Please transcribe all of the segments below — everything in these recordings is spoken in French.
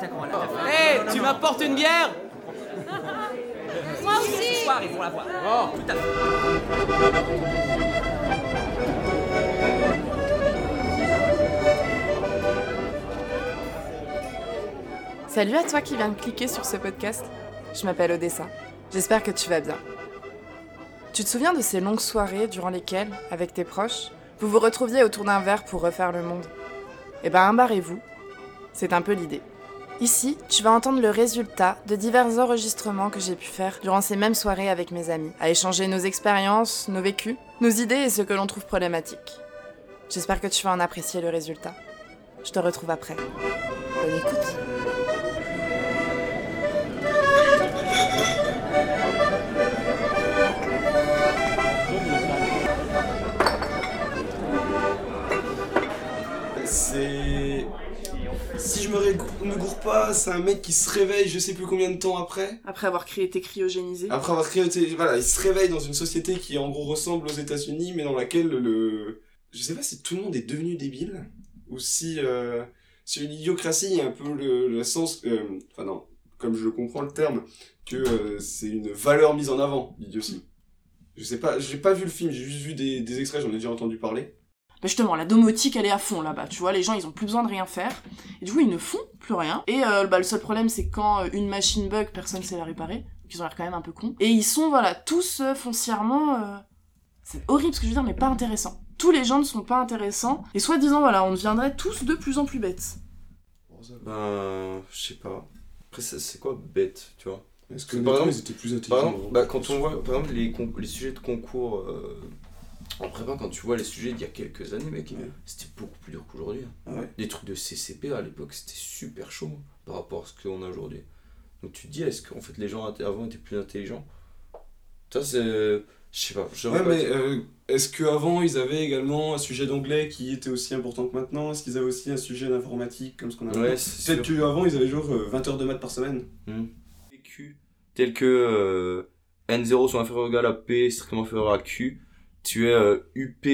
certain qu'on va la faire. Hé, tu m'apportes une bière Moi aussi Ce soir, ils vont la voir. Oh, Tout à fait. Salut à toi qui viens de cliquer sur ce podcast. Je m'appelle Odessa. J'espère que tu vas bien. Tu te souviens de ces longues soirées durant lesquelles, avec tes proches, vous vous retrouviez autour d'un verre pour refaire le monde? Eh ben, embarrez-vous. C'est un peu l'idée. Ici, tu vas entendre le résultat de divers enregistrements que j'ai pu faire durant ces mêmes soirées avec mes amis, à échanger nos expériences, nos vécus, nos idées et ce que l'on trouve problématique. J'espère que tu vas en apprécier le résultat. Je te retrouve après. Bonne écoute. Me, ré- me gourre pas, c'est un mec qui se réveille je sais plus combien de temps après. Après avoir crié été cryogénisé. Après avoir créé. Voilà, il se réveille dans une société qui en gros ressemble aux États-Unis, mais dans laquelle le. Je sais pas si tout le monde est devenu débile, ou si. Euh, si une idiocratie un peu le, le sens. euh, Enfin, non, comme je comprends le terme, que euh, c'est une valeur mise en avant, l'idiotie. Je sais pas, j'ai pas vu le film, j'ai juste vu des, des extraits, j'en ai déjà entendu parler. Bah justement, la domotique, elle est à fond là-bas. Tu vois, les gens, ils ont plus besoin de rien faire. Et du coup, ils ne font plus rien. Et euh, bah, le seul problème, c'est quand euh, une machine bug, personne sait la réparer. Donc ils ont l'air quand même un peu cons. Et ils sont, voilà, tous euh, foncièrement... euh, C'est horrible ce que je veux dire, mais pas intéressants. Tous les gens ne sont pas intéressants. Et soi-disant, voilà, on deviendrait tous de plus en plus bêtes. Ben, je sais pas. Après, c'est quoi bête, tu vois? Est-ce que, que par exemple- ils étaient plus Par intelligents exemple, bah, quand on voit par exemple, les, sujets de concours euh, en prépa, quand tu vois les sujets d'il y a quelques années, mec, Ouais. c'était beaucoup plus dur qu'aujourd'hui. hein. Ah ouais. Les trucs de CCP à l'époque, c'était super chaud hein, par rapport à ce qu'on a aujourd'hui. Donc tu te dis, est-ce qu'en fait les gens avant étaient plus intelligents? Ça, c'est. Je sais pas. Ouais, pas mais euh, est-ce qu'avant ils avaient également un sujet d'anglais qui était aussi important que maintenant? Est-ce qu'ils avaient aussi un sujet d'informatique comme ce qu'on a Ouais, Peut-être qu'avant ils avaient genre euh, 20 heures de maths par semaine. PQ, tel que euh, N0 sont inférieur ou égal à P strictement inférieur à Q, tu es euh, UP,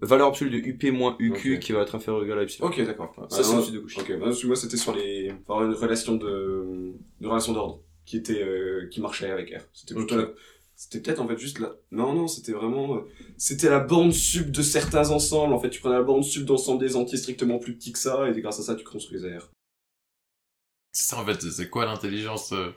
valeur absolue de UP moins UQ qui va être inférieur ou égal à Epsilon. Ok, d'accord. Ça, c'est Ah, une suite de couches. Ok, bah, parce que moi c'était sur les. Par une relation de. de relation d'ordre qui était. euh, qui marchait avec R. C'était plutôt Ok. la- C'était peut-être en fait juste là. Non, non, c'était vraiment. euh, C'était la borne sub de certains ensembles. En fait, tu prenais la borne sub d'ensemble des entiers strictement plus petits que ça, et grâce à ça, tu construisais R. C'est ça en fait, c'est quoi l'intelligence euh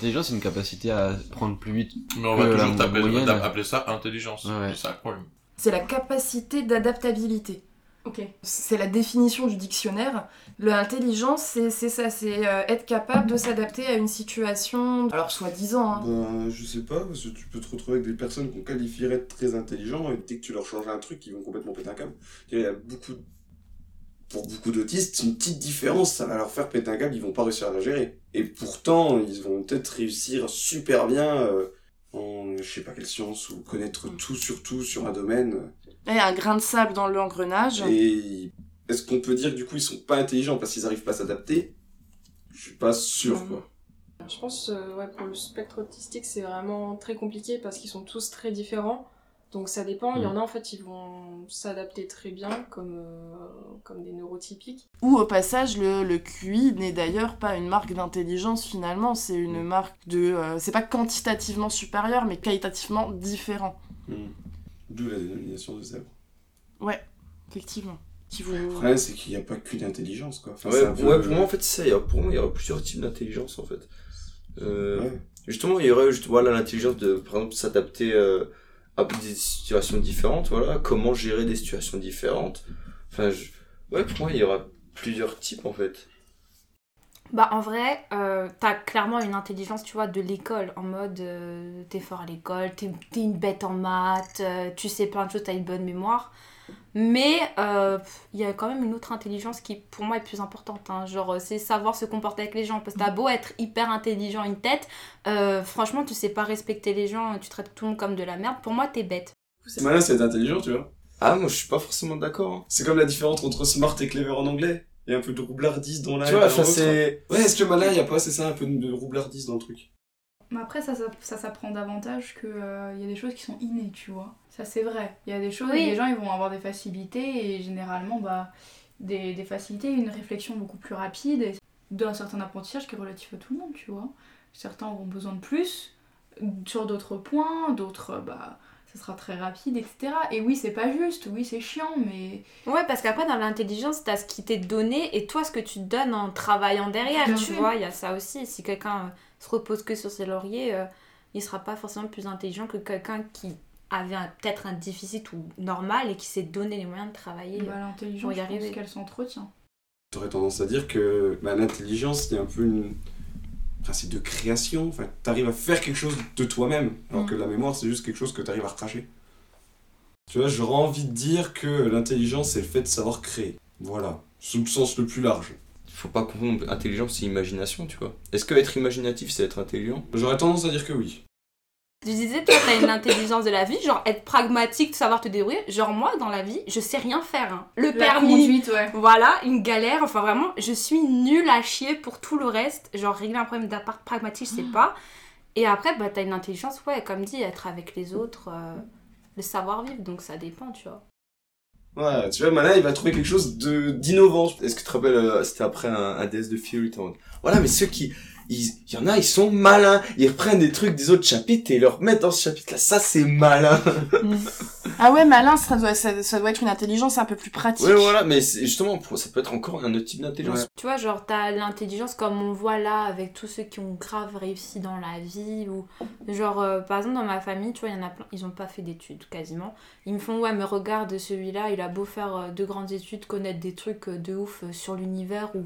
L'intelligence, c'est une capacité à prendre plus vite. Mais on va toujours appeler ça intelligence. Ouais. C'est ça le problème. C'est la capacité d'adaptabilité. Ok. C'est la définition du dictionnaire. L'intelligence, c'est c'est ça, c'est euh, être capable de s'adapter à une situation, alors soi-disant, hein. Ben, je sais pas, parce que tu peux te retrouver avec des personnes qu'on qualifierait de très intelligents, et dès que tu leur changes un truc, ils vont complètement péter un câble. Il y a beaucoup. Pour beaucoup d'autistes, une petite différence, ça va leur faire péter un câble, ils vont pas réussir à la gérer. Et pourtant, ils vont peut-être réussir super bien euh, en, je sais pas quelle science, ou connaître tout sur tout sur un domaine. Là, il y a un grain de sable dans l'engrenage. Et est-ce qu'on peut dire que du coup, ils sont pas intelligents parce qu'ils arrivent pas à s'adapter? Je suis pas sûr, quoi. Je pense euh, ouais, pour le spectre autistique, c'est vraiment très compliqué parce qu'ils sont tous très différents. Donc ça dépend. Il y en a en fait, ils vont s'adapter très bien comme, euh, comme des neurotypiques. Ou au passage, le, le QI n'est d'ailleurs pas une marque d'intelligence finalement, c'est une marque de... euh, c'est pas quantitativement supérieur, mais qualitativement différent. Hmm. D'où la dénomination de zèbre. Ouais, effectivement. Qui vous... Le problème, c'est qu'il n'y a pas qu'une intelligence, quoi. Enfin, Ouais, pour moi, en fait, c'est ça. il y a- Pour moi, il y aurait plusieurs types d'intelligence, en fait. Euh, Ouais. Justement, il y aurait juste, voilà, l'intelligence de, par exemple, s'adapter euh, à des situations différentes, voilà. Comment gérer des situations différentes. Enfin, ouais, pour moi, il y aura plusieurs types, en fait. Bah en vrai, euh, t'as clairement une intelligence, tu vois, de l'école, en mode euh, t'es fort à l'école, t'es t'es une bête en maths, euh, tu sais plein de choses, t'as une bonne mémoire. Mais euh, il y a quand même une autre intelligence qui pour moi est plus importante. hein. Genre euh, c'est savoir se comporter avec les gens. Parce que t'as beau être hyper intelligent, une tête, euh, franchement tu sais pas respecter les gens, tu traites tout le monde comme de la merde. Pour moi t'es bête. Malin, c'est être intelligent, tu vois. Ah, moi, je suis pas forcément d'accord. hein. C'est comme la différence entre smart et clever en anglais. Il y a un peu de roublardise dans l'un Tu vois, c'est... Ouais, est-ce que malin, il y a pas, c'est ça, un peu de roublardise dans le truc? Mais après, ça, ça, ça s'apprend davantage qu'il y a des choses qui sont innées, tu vois. Ça, c'est vrai. Il y a des choses, Oui. les gens, ils vont avoir des facilités, et généralement, bah, des, des facilités, une réflexion beaucoup plus rapide. Et d'un certain apprentissage qui est relatif à tout le monde, tu vois. Certains auront besoin de plus sur d'autres points, d'autres, bah, ça sera très rapide, etc. Et oui, c'est pas juste, oui, c'est chiant, mais. Ouais, parce qu'après, dans l'intelligence, t'as ce qui t'est donné et toi, ce que tu te donnes en travaillant derrière, Bien tu sûr. vois. Il y a ça aussi. Si quelqu'un euh, se repose que sur ses lauriers, euh, il sera pas forcément plus intelligent que quelqu'un qui avait un- peut-être un déficit ou normal et qui s'est donné les moyens de travailler. Bah, l'intelligence, Pour y arriver. qu'elle s'entretient. J'aurais tendance à dire que bah, l'intelligence, c'est un peu une. Enfin, c'est de création. Enfin, t'arrives à faire quelque chose de toi-même. Alors Mm. que la mémoire, c'est juste quelque chose que t'arrives à recracher. Tu vois, j'aurais envie de dire que l'intelligence, c'est le fait de savoir créer. Voilà. Sous le sens le plus large. Faut pas confondre intelligence et imagination, tu vois. Est-ce que être imaginatif, c'est être intelligent? J'aurais tendance à dire que oui. Tu disais, toi, t'as une intelligence de la vie, genre être pragmatique, savoir te débrouiller. Genre, moi, dans la vie, je sais rien faire. hein. Le La permis, conduite, ouais. voilà, une galère. Enfin, vraiment, je suis nulle à chier pour tout le reste. Genre, régler un problème d'appart pragmatique, je sais pas. Et après, bah, t'as une intelligence, ouais, comme dit, être avec les autres, euh, le savoir-vivre. Donc, ça dépend, tu vois. Ouais, tu vois, Malin, il va trouver quelque chose de d'innovant. Est-ce que tu te rappelles, euh, c'était après un, un DS de Fury, Voilà, mais ceux qui... Il y en a, ils sont malins. Ils reprennent des trucs des autres chapitres et ils le remettent dans ce chapitre-là. Ça, c'est malin. Ah ouais, malin, ça doit, ça, ça doit être une intelligence un peu plus pratique. Ouais, voilà, mais c'est- justement, pour- ça peut être encore un autre type d'intelligence. Tu vois, genre, t'as l'intelligence comme on voit là avec tous ceux qui ont grave réussi dans la vie. Ou genre, euh, par exemple, dans ma famille, tu vois, il y en a plein, ils ont pas fait d'études quasiment. Ils me font, ouais, mais regarde celui-là, il a beau faire euh, de grandes études, connaître des trucs euh, de ouf euh, sur l'univers ou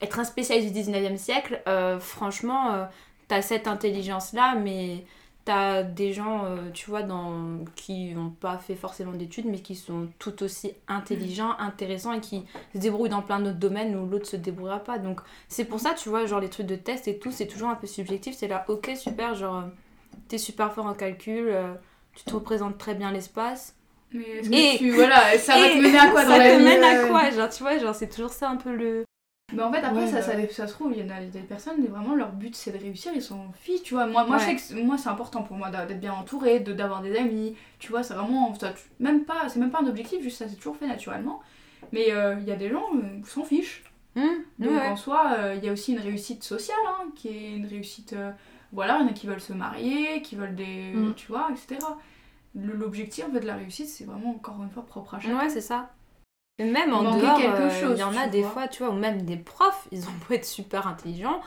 être un spécialiste du 19e siècle. euh, franchement, euh, t'as cette intelligence-là, mais t'as des gens, euh, tu vois, dans, qui n'ont pas fait forcément d'études, mais qui sont tout aussi intelligents, intéressants et qui se débrouillent dans plein d'autres domaines où l'autre se débrouillera pas. Donc c'est pour ça, tu vois, genre les trucs de test et tout, c'est toujours un peu subjectif. C'est là, ok, super, genre t'es super fort en calcul, euh, tu te représentes très bien l'espace. Mais Et- tu. Voilà, ça va te mener à quoi dans ça la te vie mène à quoi Genre, tu vois, genre c'est toujours ça un peu le. Mais en fait, après, Ouais, ça, bah ça, se trouve, il y en a des personnes, vraiment, leur but c'est de réussir, ils s'en fichent, tu vois. Moi, moi Ouais. je sais que c'est- moi, c'est important pour moi d'être bien entouré, de- d'avoir des amis, tu vois, c'est vraiment. ça- même pas, c'est même pas un objectif, juste ça s'est toujours fait naturellement. Mais euh, il y a des gens euh, qui s'en fichent. Hum, Donc ouais. en soi, euh, il y a aussi une réussite sociale, hein, qui est une réussite. euh, voilà, il y en a qui veulent se marier, qui veulent des. Mm. Tu vois, etc. L'objectif en fait, de la réussite, c'est vraiment encore une fois propre à chacun. Ouais, c'est ça. Même en dehors, euh, il y en a des vois. fois, tu vois, ou même des profs, ils ont beau être super intelligents.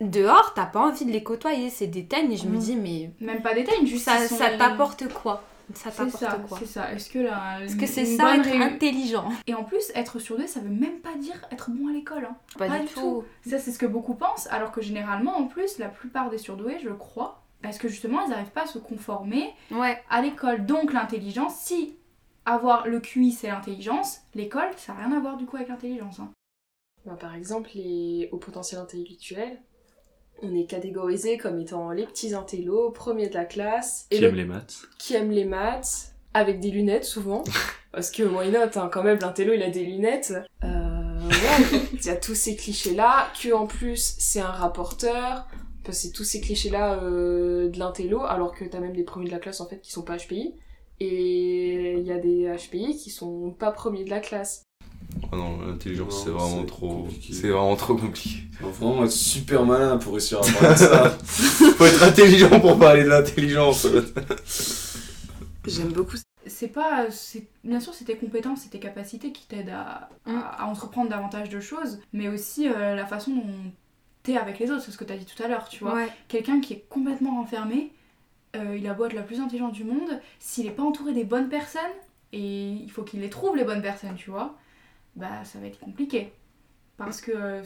Dehors, t'as pas envie de les côtoyer, c'est des teignes et je me Mhm. dis, mais Même pas détail, juste ça, sont- ça t'apporte quoi? Ça C'est t'apporte ça, quoi? c'est ça. Est-ce que là. Est-ce que c'est ça être intelligent? Et en plus, être surdoué, ça veut même pas dire être bon à l'école. hein. Pas, Pas du du tout. Ça, c'est ce que beaucoup pensent, alors que généralement, en plus, la plupart des surdoués, je crois, parce que justement, ils n'arrivent pas à se conformer Ouais. à l'école. Donc, l'intelligence, si avoir le QI, c'est l'intelligence, l'école, ça n'a rien à voir du coup avec l'intelligence. hein. Bah, par exemple, les hauts potentiels intellectuels, on est catégorisé comme étant les petits intellos, premiers de la classe, Qui le- aime les maths qui aiment les maths, avec des lunettes souvent. Parce que why not, hein, quand même, l'intello il a des lunettes. Euh, ouais, il y a tous ces clichés-là, que en plus c'est un rapporteur, parce que c'est tous ces clichés-là euh, de l'intello, alors que t'as même des premiers de la classe en fait qui sont pas HPI. Et il y a des HPI qui sont pas premiers de la classe. Oh non, l'intelligence, c'est vraiment trop... compliqué. C'est vraiment trop compliqué. Faut vraiment être super malin pour réussir à parler de ça. Faut être intelligent pour parler de l'intelligence. J'aime beaucoup. C'est pas. c'est- Bien sûr, c'est tes compétences, c'est tes capacités qui t'aident à, à- Mm. à entreprendre davantage de choses, mais aussi euh, la façon dont t'es avec les autres, c'est ce que t'as dit tout à l'heure, tu vois. Ouais. quelqu'un qui est complètement renfermé, euh, il a beau être la plus intelligente du monde, s'il n'est pas entouré des bonnes personnes, et il faut qu'il les trouve les bonnes personnes, tu vois, bah ça va être compliqué. Parce que euh,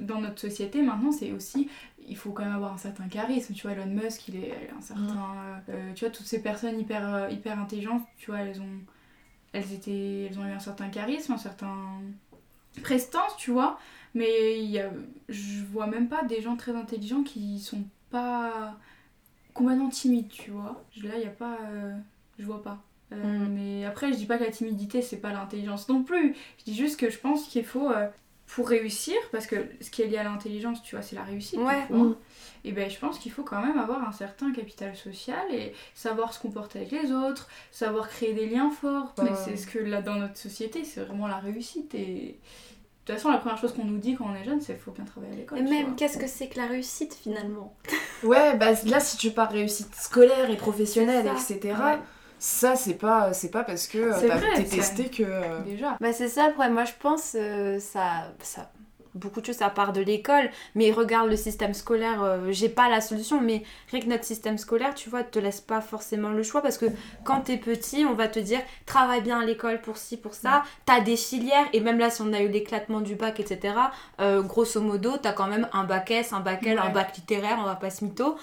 dans notre société maintenant, c'est aussi, il faut quand même avoir un certain charisme, tu vois, Elon Musk, il est un certain... euh, euh, tu vois, toutes ces personnes hyper, euh, hyper intelligentes, tu vois, elles ont, elles, étaient, elles ont eu un certain charisme, un certain prestance, tu vois, mais y je vois même pas des gens très intelligents qui sont pas complètement timides, tu vois. Là, il y a pas. euh, je vois pas. Euh, Mm. Mais après, je dis pas que la timidité, c'est pas l'intelligence non plus. Je dis juste que je pense qu'il faut. euh, pour réussir, parce que ce qui est lié à l'intelligence, tu vois, c'est la réussite. Ouais. hein. Et ben, je pense qu'il faut quand même avoir un certain capital social et savoir se comporter avec les autres, savoir créer des liens forts. C'est ce que là, dans notre société, c'est vraiment la réussite. Et, toute façon, la première chose qu'on nous dit quand on est jeune, c'est qu'il faut bien travailler à l'école. Et même, qu'est-ce que c'est que la réussite finalement Ouais, bah là, si tu pars réussite scolaire et professionnelle, etc., Ouais. ça, c'est pas, c'est pas parce que euh, t'as- testé que. euh, Déjà. Bah c'est ça le problème, moi je pense euh, ça, ça beaucoup de choses ça part de l'école, mais regarde le système scolaire, euh, j'ai pas la solution, mais rien que notre système scolaire, tu vois, te laisse pas forcément le choix parce que quand t'es petit, on va te dire travaille bien à l'école pour ci, pour ça, t'as des filières, et même là si on a eu l'éclatement du bac, etc., euh, grosso modo, t'as quand même un bac S, un bac L, un bac littéraire, on va pas se mytho,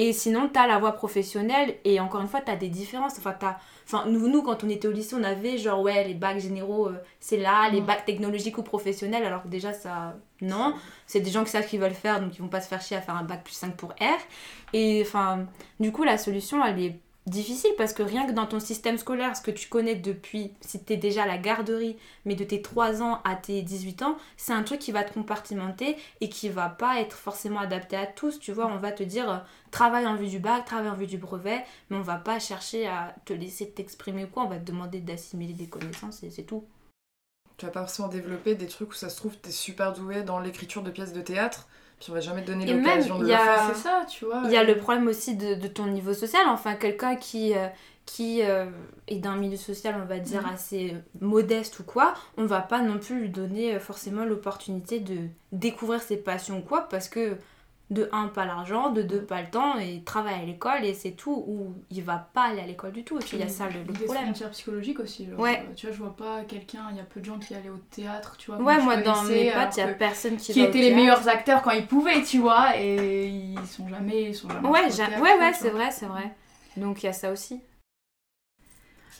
et sinon t'as la voie professionnelle, et encore une fois, t'as des différences, enfin Enfin, nous, nous, quand on était au lycée, on avait genre, ouais, les bacs généraux, euh, c'est là, les bacs technologiques ou professionnels, alors que déjà, ça. Non. C'est des gens qui savent ce qu'ils veulent faire, donc ils vont pas se faire chier à faire un bac plus 5 pour R. Et enfin, du coup, la solution, elle est difficile parce que rien que dans ton système scolaire, ce que tu connais depuis, si t'es déjà à la garderie, mais de tes 3 ans à tes 18 ans, c'est un truc qui va te compartimenter et qui va pas être forcément adapté à tous. Tu vois, on va te dire, euh, travaille en vue du bac, travaille en vue du brevet, mais on va pas chercher à te laisser t'exprimer ou quoi, on va te demander d'assimiler des connaissances et c'est tout. Tu vas pas forcément développer des trucs où ça se trouve, t'es super doué dans l'écriture de pièces de théâtre, puis on va jamais te donner l'occasion de il le y a- faire. C'est ça, tu vois. Il y a le problème aussi de, de ton niveau social, enfin quelqu'un qui, euh, qui euh, est d'un milieu social, on va dire, Mhm. assez modeste ou quoi, on va pas non plus lui donner euh, forcément l'opportunité de découvrir ses passions ou quoi, parce que de un, pas l'argent, de deux, pas le temps, et il travaille à l'école et c'est tout, ou il va pas aller à l'école du tout, et puis il y a ça le, le des problème. frontières psychologiques aussi. genre, Ouais. euh, tu vois, je vois pas quelqu'un, il y a peu de gens qui allaient au théâtre, tu vois. Ouais, moi dans mes potes, il y a personne qui, qui étaient les meilleurs acteurs quand ils pouvaient, tu vois, et ils sont jamais, ils sont jamais Ouais, théâtre, ouais, ouais, c'est vrai, c'est vrai. Donc il y a ça aussi.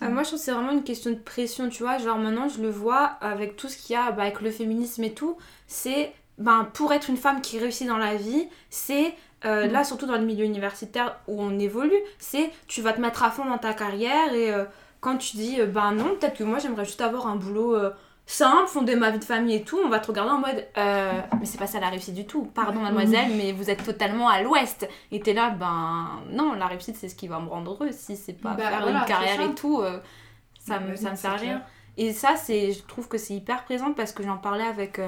Ah, moi, je trouve que c'est vraiment une question de pression, tu vois. Genre, maintenant, je le vois avec tout ce qu'il y a, bah, avec le féminisme et tout. C'est, ben, pour être une femme qui réussit dans la vie, c'est, euh, Mm. là, surtout dans le milieu universitaire où on évolue, c'est, tu vas te mettre à fond dans ta carrière et euh, quand tu dis, euh, ben non, peut-être que moi, j'aimerais juste avoir un boulot simple, fonder ma vie de famille et tout, on va te regarder en mode, mais c'est pas ça la réussite du tout. Pardon, mademoiselle, mais vous êtes totalement à l'ouest. Et t'es là, ben non, la réussite, c'est ce qui va me rendre heureuse. Si c'est pas Bah, faire voilà, une carrière et tout, euh, ça me, ça me sert à rien. Et ça, c'est, je trouve que c'est hyper présent parce que j'en parlais avec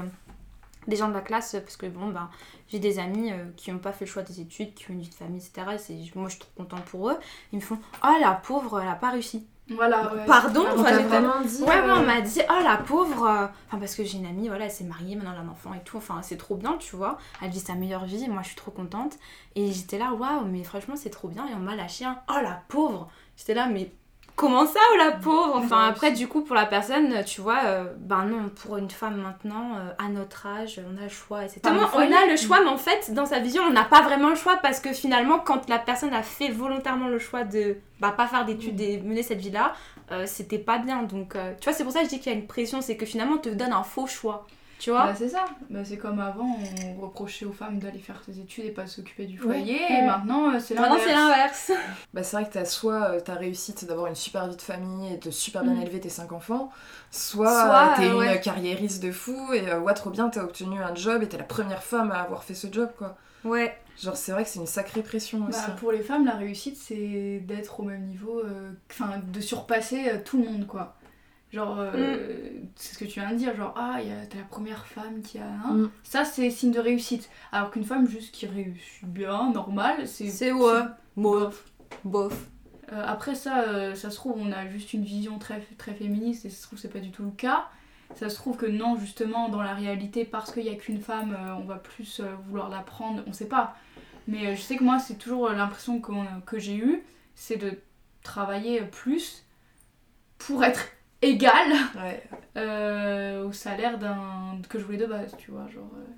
des gens de la classe, parce que bon, ben, j'ai des amis euh, qui n'ont pas fait le choix des études, qui ont une vie de famille, etc. Et c'est- moi, je suis trop contente pour eux. Ils me font Oh la pauvre, elle a pas réussi. Voilà, ouais. Pardon, Ah, enfin, on t'a j'étais- vraiment dit. Ouais, ouais, euh, on m'a dit, oh la pauvre. euh, Enfin, parce que j'ai une amie, voilà, elle s'est mariée, maintenant elle a un enfant et tout. Enfin, c'est trop bien, tu vois. Elle vit sa meilleure vie, moi je suis trop contente. Et j'étais là, waouh, mais franchement, c'est trop bien. Et on m'a lâché un, oh la pauvre. J'étais là, mais comment ça, oh la pauvre Enfin, après, du coup, pour la personne, tu vois, euh, ben non, pour une femme maintenant, euh, à notre âge, on a le choix, etc. On a le choix, mais en fait, dans sa vision, on n'a pas vraiment le choix parce que finalement, quand la personne a fait volontairement le choix de bah, pas faire d'études et mener cette vie-là, euh, c'était pas bien. Donc, euh, tu vois, c'est pour ça que je dis qu'il y a une pression, c'est que finalement, on te donne un faux choix. Tu vois Bah, c'est ça. Bah, c'est comme avant, on reprochait aux femmes d'aller faire ses études et pas s'occuper du foyer. Ouais. Et maintenant, euh, c'est Maintenant, l'inverse. c'est l'inverse. Bah, c'est vrai que t'as soit euh, ta réussite d'avoir une super vie de famille et de super bien Mm. élever tes cinq enfants, soit, Soit, euh, t'es euh, une ouais. carriériste de fou et euh, ouais, trop bien, t'as obtenu un job et t'es la première femme à avoir fait ce job quoi. Ouais. Genre, c'est vrai que c'est une sacrée pression aussi. Bah, pour les femmes, la réussite, c'est d'être au même niveau, euh, enfin, de surpasser euh, tout le monde, quoi. Genre, euh, c'est ce que tu viens de dire, genre, ah, t'es la première femme qui a. Mm. Ça, c'est signe de réussite. Alors qu'une femme juste qui réussit bien, normal, c'est. C'est ouais. Bof. Bof. Euh, après ça, euh, ça se trouve, on a juste une vision très, très féministe et ça se trouve, c'est pas du tout le cas. Ça se trouve que non, justement, dans la réalité, parce qu'il y a qu'une femme, on va plus vouloir la prendre, on sait pas. Mais je sais que moi, c'est toujours l'impression qu'on- que j'ai eue, c'est de travailler plus pour être égale Ouais. euh, au salaire d'un que je voulais de base, tu vois, genre... euh.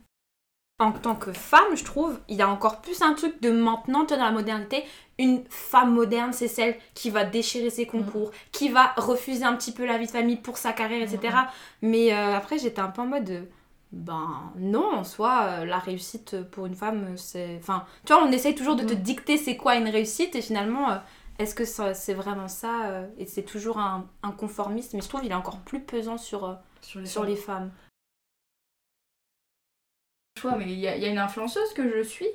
En tant que femme, je trouve, il y a encore plus un truc de maintenant, tu vois, dans la modernité. Une femme moderne, c'est celle qui va déchirer ses concours, qui va refuser un petit peu la vie de famille pour sa carrière, etc. Mais euh, après, j'étais un peu en mode. ben non, en soi, la réussite pour une femme, c'est. Enfin, tu vois, on essaye toujours de te dicter c'est quoi une réussite, et finalement, euh, est-ce que c'est vraiment ça euh, Et c'est toujours un, un conformisme, mais je trouve qu'il est encore plus pesant sur, euh, Sur les sur femmes. les mais il y, a il y a une influenceuse que je suis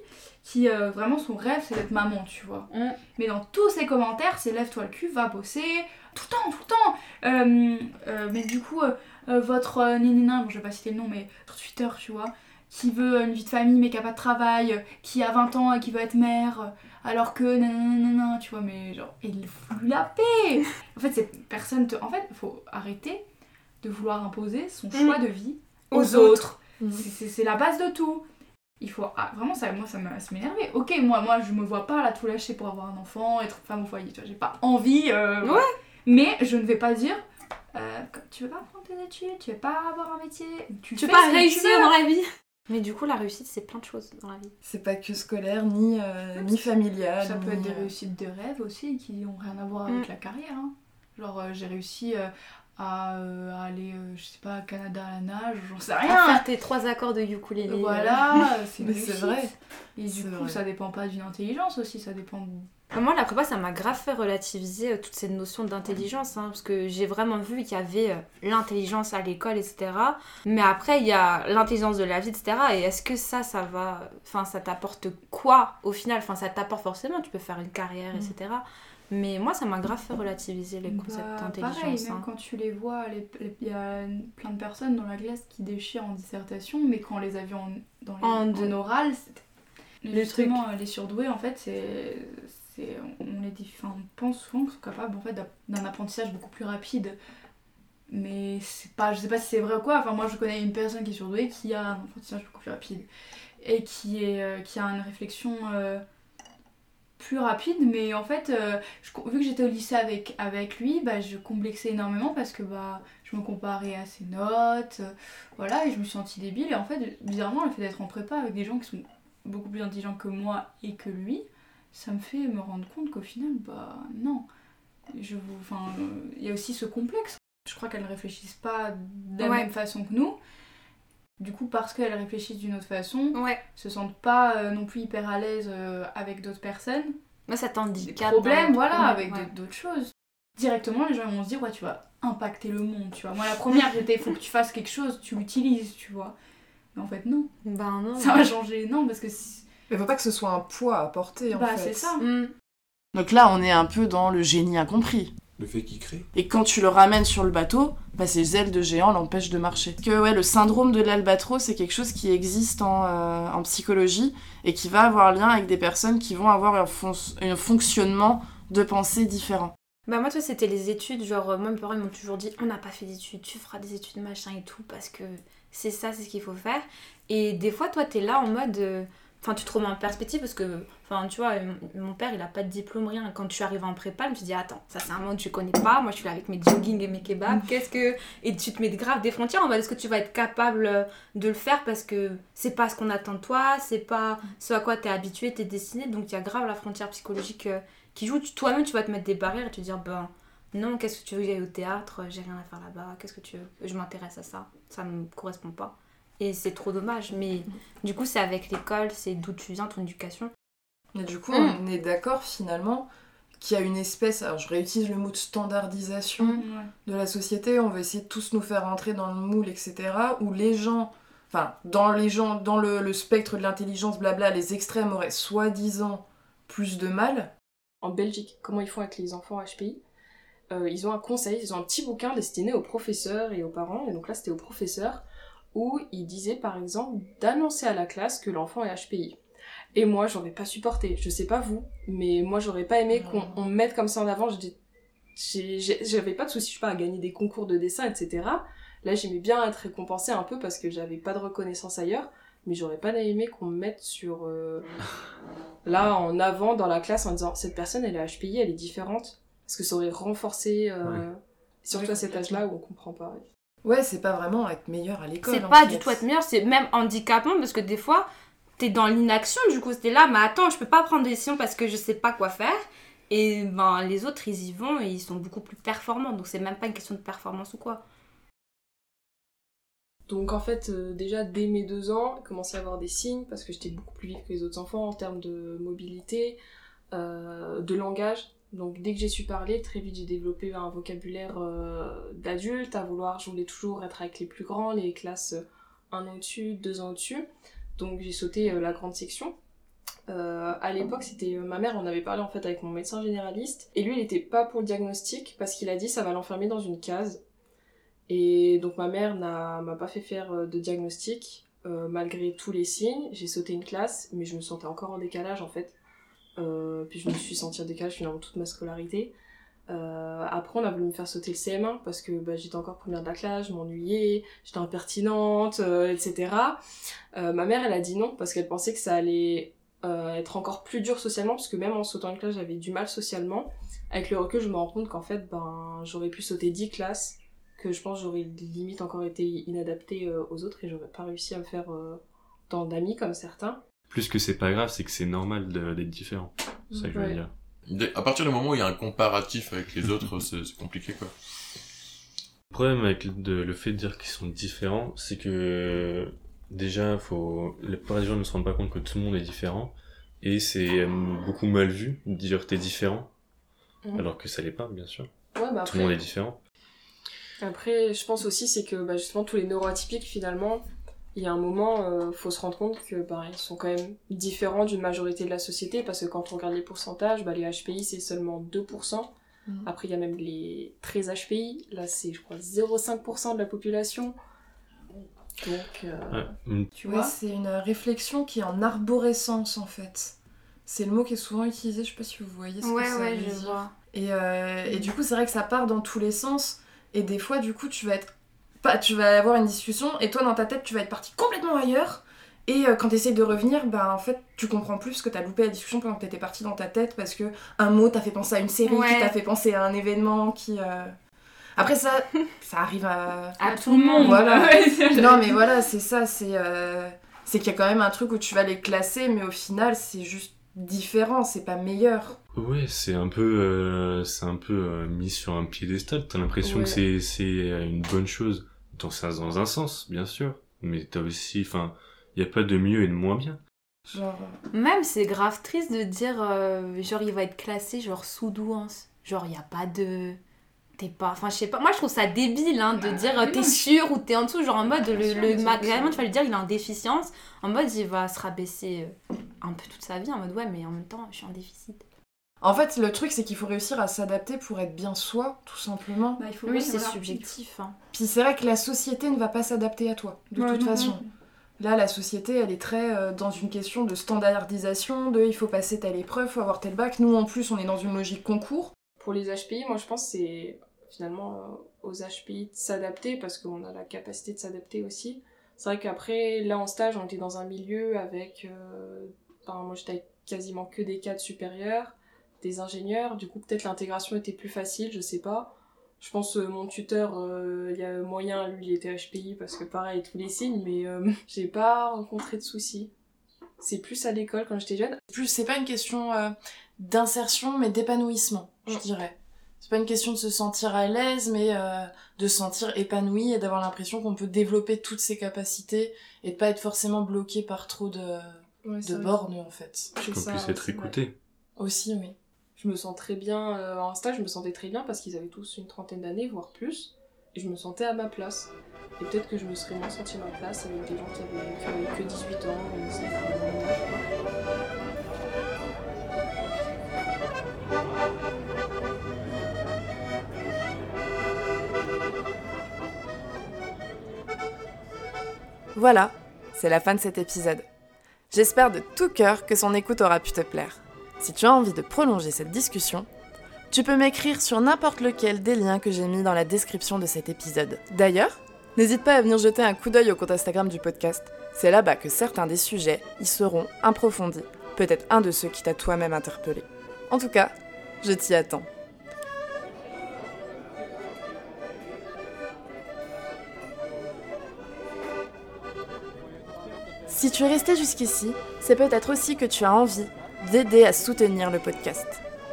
qui, euh, vraiment, son rêve, c'est d'être maman, tu vois. Mm. Mais dans tous ses commentaires, c'est lève-toi le cul, va bosser, tout le temps, tout le temps. Mais du coup, votre ninina, bon, je vais pas citer le nom, mais sur Twitter, tu vois, qui veut une vie de famille mais qui a pas de travail, qui a 20 ans et qui veut être mère, alors que nanana, tu vois, mais genre, il fout la paix En fait, cette personne te. En fait, faut arrêter de vouloir imposer son choix de vie aux, Aux autres. Mhm. C'est- C'est c'est la base de tout. Il faut. ah, vraiment, ça, moi, ça m'énervait. Ok, moi, moi, je me vois pas là tout lâcher pour avoir un enfant, être femme au foyer, tu vois, j'ai pas envie. euh, Ouais. Mais je ne vais pas dire. euh, tu veux pas prendre tes études, tu veux pas avoir un métier, tu, Tu peux pas réussir veux. dans la vie. Mais du coup, la réussite, c'est plein de choses dans la vie. C'est pas que scolaire, ni, euh, ni familial. Ça peut ni, être des euh, réussites de rêve aussi qui ont rien à voir avec Mm. la carrière. hein. Genre, euh, j'ai réussi euh, à, euh, à aller, euh, je sais pas, au Canada à la nage, j'en sais À rien. faire tes trois accords de ukulélé. Voilà, c'est vrai. Et du coup, vrai. ça dépend pas d'une intelligence aussi, ça dépend. Moi, la prépa, ça m'a grave fait relativiser euh, toute cette notion d'intelligence, hein, parce que j'ai vraiment vu qu'il y avait euh, l'intelligence à l'école, etc. Mais après, il y a l'intelligence de la vie, etc. Et est-ce que ça, ça va... Enfin, ça t'apporte quoi au final? Enfin, ça t'apporte forcément, tu peux faire une carrière, Mm. etc. Mais moi, ça m'a grave fait relativiser les concepts Bah, d'intelligence. Pareil, même hein. quand tu les vois, il y a plein de personnes dans la classe qui déchirent en dissertation, mais quand on les a vus en, dans les- En en, de- oral, Le Justement, les surdoués, en fait, c'est... On, les enfin, on pense souvent qu'ils sont capables d'un apprentissage beaucoup plus rapide. Mais c'est pas, je sais pas si c'est vrai ou quoi. Enfin, moi, je connais une personne qui est surdouée qui a un apprentissage beaucoup plus rapide et qui, euh, a une réflexion euh, plus rapide. Mais en fait, euh, vu que j'étais au lycée avec, lui, bah, je complexais énormément parce que bah, je me comparais à ses notes. voilà, et je me suis débile. Et en fait, bizarrement, le fait d'être en prépa avec des gens qui sont beaucoup plus intelligents que moi et que lui, ça me fait me rendre compte qu'au final, bah non. Je vous, enfin, il y a aussi ce complexe. Je crois qu'elles ne réfléchissent pas de la Ouais. même façon que nous. Du coup, parce qu'elles réfléchissent d'une autre façon, Ouais, se sentent pas euh, non plus hyper à l'aise euh, avec d'autres personnes. moi, ça Des t'handicape. problèmes, dans- voilà, avec ouais. d'autres- d'autres choses. Directement, les gens vont se dire, ouais, tu vas impacter le monde, tu vois. Moi, la première, j'étais, il faut que tu fasses quelque chose, tu l'utilises, tu vois. Mais en fait, non. Ben non. Ça va changer, non, parce que si- Mais faut pas que ce soit un poids à porter en bah, fait. c'est ça. Hmm. Donc là, on est un peu dans le génie incompris. Le fait qu'il crée. Et quand tu le ramènes sur le bateau, bah, ses ailes de géant l'empêchent de marcher. Parce que ouais, le syndrome de l'albatros, c'est quelque chose qui existe en, euh, en psychologie et qui va avoir lien avec des personnes qui vont avoir un, fon- un fonctionnement de pensée différent. Bah moi, toi, c'était les études. Genre, euh, moi, mes parents ils m'ont toujours dit, on n'a pas fait d'études, tu feras des études, machin et tout, parce que c'est ça, c'est ce qu'il faut faire. Et des fois, toi, t'es là en mode... euh, Enfin, tu te remets en perspective parce que, enfin, tu vois, mon père, il a pas de diplôme, rien. Quand je suis arrivée en prépa, je me suis dit, attends, ça c'est un monde que je connais pas. Moi, je suis là avec mes jogging et mes kebabs. Qu'est-ce que. Et tu te mets grave des frontières est-ce que tu vas être capable euh, de le faire parce que c'est pas ce qu'on attend de toi, c'est pas ce à quoi t'es habitué, t'es destiné. Donc, il y a grave la frontière psychologique euh, qui joue. Tu- Toi-même, tu vas te mettre des barrières et te dire, ben non, qu'est-ce que tu veux que j'aille au théâtre? J'ai rien à faire là-bas. Qu'est-ce que tu veux? Je m'intéresse à ça. Ça me correspond pas. Et c'est trop dommage. Mais du coup, c'est avec l'école, c'est d'où tu viens, ton éducation. Et du coup, Mm. on est d'accord finalement qu'il y a une espèce, alors je réutilise le mot de standardisation Mm. Ouais. de la société, on va essayer de tous nous faire rentrer dans le moule, etc. Où les gens, enfin, dans les gens, dans le, le spectre de l'intelligence, blabla, les extrêmes auraient soi-disant plus de mal. En Belgique, comment ils font avec les enfants HPI Euh, Ils ont un conseil, ils ont un petit bouquin destiné aux professeurs et aux parents, et donc là c'était aux professeurs, où ils disaient par exemple d'annoncer à la classe que l'enfant est HPI. Et moi j'aurais pas supporté, je sais pas vous, mais moi j'aurais pas aimé qu'on on me mette comme ça en avant, j'avais pas de soucis, je sais pas, à gagner des concours de dessin, etc. Là j'aimais bien être récompensée un peu parce que j'avais pas de reconnaissance ailleurs, mais j'aurais pas aimé qu'on me mette sur... euh, là en avant dans la classe en disant cette personne elle est HPI, elle est différente parce que ça aurait renforcé euh, Ouais. surtout à cet âge-là où on comprend pas. Ouais, c'est pas vraiment être meilleur à l'école. C'est pas fait. du tout être meilleur, c'est même handicapant parce que des fois, t'es dans l'inaction, du coup, t'es là, mais attends, je peux pas prendre des décisions parce que je sais pas quoi faire. Et ben, les autres, ils y vont et ils sont beaucoup plus performants. Donc, c'est même pas une question de performance ou quoi. Donc en fait euh, déjà dès mes deux ans, il commençait à avoir des signes parce que j'étais beaucoup plus vite que les autres enfants en termes de mobilité, euh, de langage. Donc dès que j'ai su parler, très vite j'ai développé un vocabulaire euh, d'adulte, à vouloir, je voulais toujours être avec les plus grands, les classes euh, un au-dessus, deux ans au-dessus. Donc j'ai sauté euh, la grande section. À l'époque, c'était ma mère, on avait parlé en fait avec mon médecin généraliste, et lui il était pas pour le diagnostic parce qu'il a dit ça va l'enfermer dans une case. Et donc ma mère m'a pas fait faire de diagnostic malgré tous les signes. J'ai sauté une classe, mais je me sentais encore en décalage en fait. Euh, puis je me suis sentie en décalage finalement toute ma scolarité. Euh, après, on a voulu me faire sauter le CM1 parce que bah, j'étais encore première de je m'ennuyais, j'étais impertinente, euh, etc. Euh, ma mère, elle a dit non parce qu'elle pensait que ça allait euh, être encore plus dur socialement parce que même en sautant une classe, j'avais du mal socialement. Avec le recul, je me rends compte qu'en fait, ben, j'aurais pu sauter 10 classes, que je pense j'aurais limite encore été inadaptée euh, aux autres et j'aurais pas réussi à me faire tant d'amis comme certains. Plus que c'est pas grave, c'est que c'est normal de- d'être différent. C'est ça que je veux dire. À partir du moment où il y a un comparatif avec les autres, c'est compliqué quoi. Le problème avec le, de- le fait de dire qu'ils sont différents, c'est que déjà, faut, la plupart des gens ne se rendent pas compte que tout le monde est différent. Et c'est euh, beaucoup mal vu de dire t'es différent, Mhm. alors que ça l'est pas, bien sûr. Ouais, bah Tout le monde après, est différent. après, je pense aussi c'est que bah, justement tous les neuroatypiques finalement, il y a un moment, euh, faut se rendre compte que bah, ils sont quand même différents d'une majorité de la société parce que quand on regarde les pourcentages, bah, les HPI c'est seulement 2%. Mhm. Après il y a même les 13 HPI, là c'est je crois 0,5% de la population. Donc euh, Ouais. Mm. tu Ouais, vois, c'est une réflexion qui est en arborescence en fait. C'est le mot qui est souvent utilisé, je sais pas si vous voyez ce Ouais, que ça ouais, veut je dire. vois. Et, euh, et du coup, c'est vrai que ça part dans tous les sens. Et des fois, du coup, tu vas être. Pas, tu vas avoir une discussion et toi, dans ta tête, tu vas être parti complètement ailleurs. Et euh, quand tu essayes de revenir, bah en fait, tu comprends plus que t'as loupé la discussion pendant que t'étais parti dans ta tête parce que un mot t'a fait penser à une série, Ouais. qui t'a fait penser à un événement, qui. euh, Après, ça, ça arrive à. À tout le monde. Voilà. Ouais, Non, mais voilà, c'est ça, c'est. euh, C'est qu'il y a quand même un truc où tu vas les classer, mais au final, c'est juste différent, c'est pas meilleur. Ouais, c'est un peu, euh, c'est un peu euh, mis sur un piédestal. T'as l'impression Ouais. que c'est, c'est euh, une bonne chose dans, un- dans un sens, bien sûr. Mais t'as aussi, enfin, y a pas de mieux et de moins bien. Genre. Même c'est grave triste de dire euh, genre il va être classé genre sous douance. Genre il y a pas de t'es pas enfin je sais pas moi je trouve ça débile hein, de Bah, dire t'es sûr ou t'es en dessous genre en mode Bien le, sûr, le tu vas lui dire il a une déficience en mode il va se rabaisser euh, un peu toute sa vie en mode ouais mais en même temps je suis en déficit. En fait, le truc, c'est qu'il faut réussir à s'adapter pour être bien soi, tout simplement. Bah, il faut Oui c'est subjectif hein. Puis c'est vrai que la société ne va pas s'adapter à toi, de Ouais, toute non, façon. non. Là, la société, elle est très euh, dans une question de standardisation, de il faut passer telle épreuve, faut avoir tel bac. Nous, en plus, on est dans une logique concours. Pour les HPI, moi je pense que c'est finalement euh, aux HPI de s'adapter parce qu'on a la capacité de s'adapter aussi. C'est vrai qu'après, là en stage, on était dans un milieu avec. euh, ben, moi j'étais quasiment que des cadres supérieurs, des ingénieurs, du coup peut-être l'intégration était plus facile, je sais pas. Je pense euh, mon tuteur, euh, il y a moyen, lui il était HPI parce que pareil, tous les signes, mais euh, j'ai pas rencontré de soucis. C'est plus à l'école quand j'étais jeune. Plus, c'est pas une question euh, d'insertion, mais d'épanouissement, je Mm. dirais. C'est pas une question de se sentir à l'aise, mais euh, de se sentir épanoui et d'avoir l'impression qu'on peut développer toutes ses capacités et de pas être forcément bloqué par trop de, Ouais, de bornes, en fait. Qu'on ça, puisse être écouté. Aussi, oui. Je me sens très bien euh, en stage, je me sentais très bien parce qu'ils avaient tous une trentaine d'années, voire plus, et je me sentais à ma place. Et peut-être que je me serais moins senti à ma place avec des gens qui avaient, que 18 ans, ou 19 ans. Voilà, c'est la fin de cet épisode. J'espère de tout cœur que son écoute aura pu te plaire. Si tu as envie de prolonger cette discussion, tu peux m'écrire sur n'importe lequel des liens que j'ai mis dans la description de cet épisode. D'ailleurs, n'hésite pas à venir jeter un coup d'œil au compte Instagram du podcast. C'est là-bas que certains des sujets y seront approfondis. Peut-être un de ceux qui t'a toi-même interpellé. En tout cas, je t'y attends. Si tu es resté jusqu'ici, c'est peut-être aussi que tu as envie d'aider à soutenir le podcast.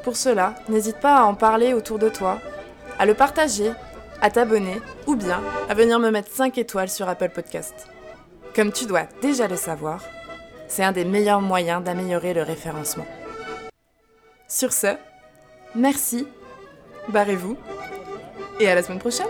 Pour cela, n'hésite pas à en parler autour de toi, à le partager, à t'abonner ou bien à venir me mettre 5 étoiles sur Apple Podcast. Comme tu dois déjà le savoir, c'est un des meilleurs moyens d'améliorer le référencement. Sur ce, merci, barrez-vous et à la semaine prochaine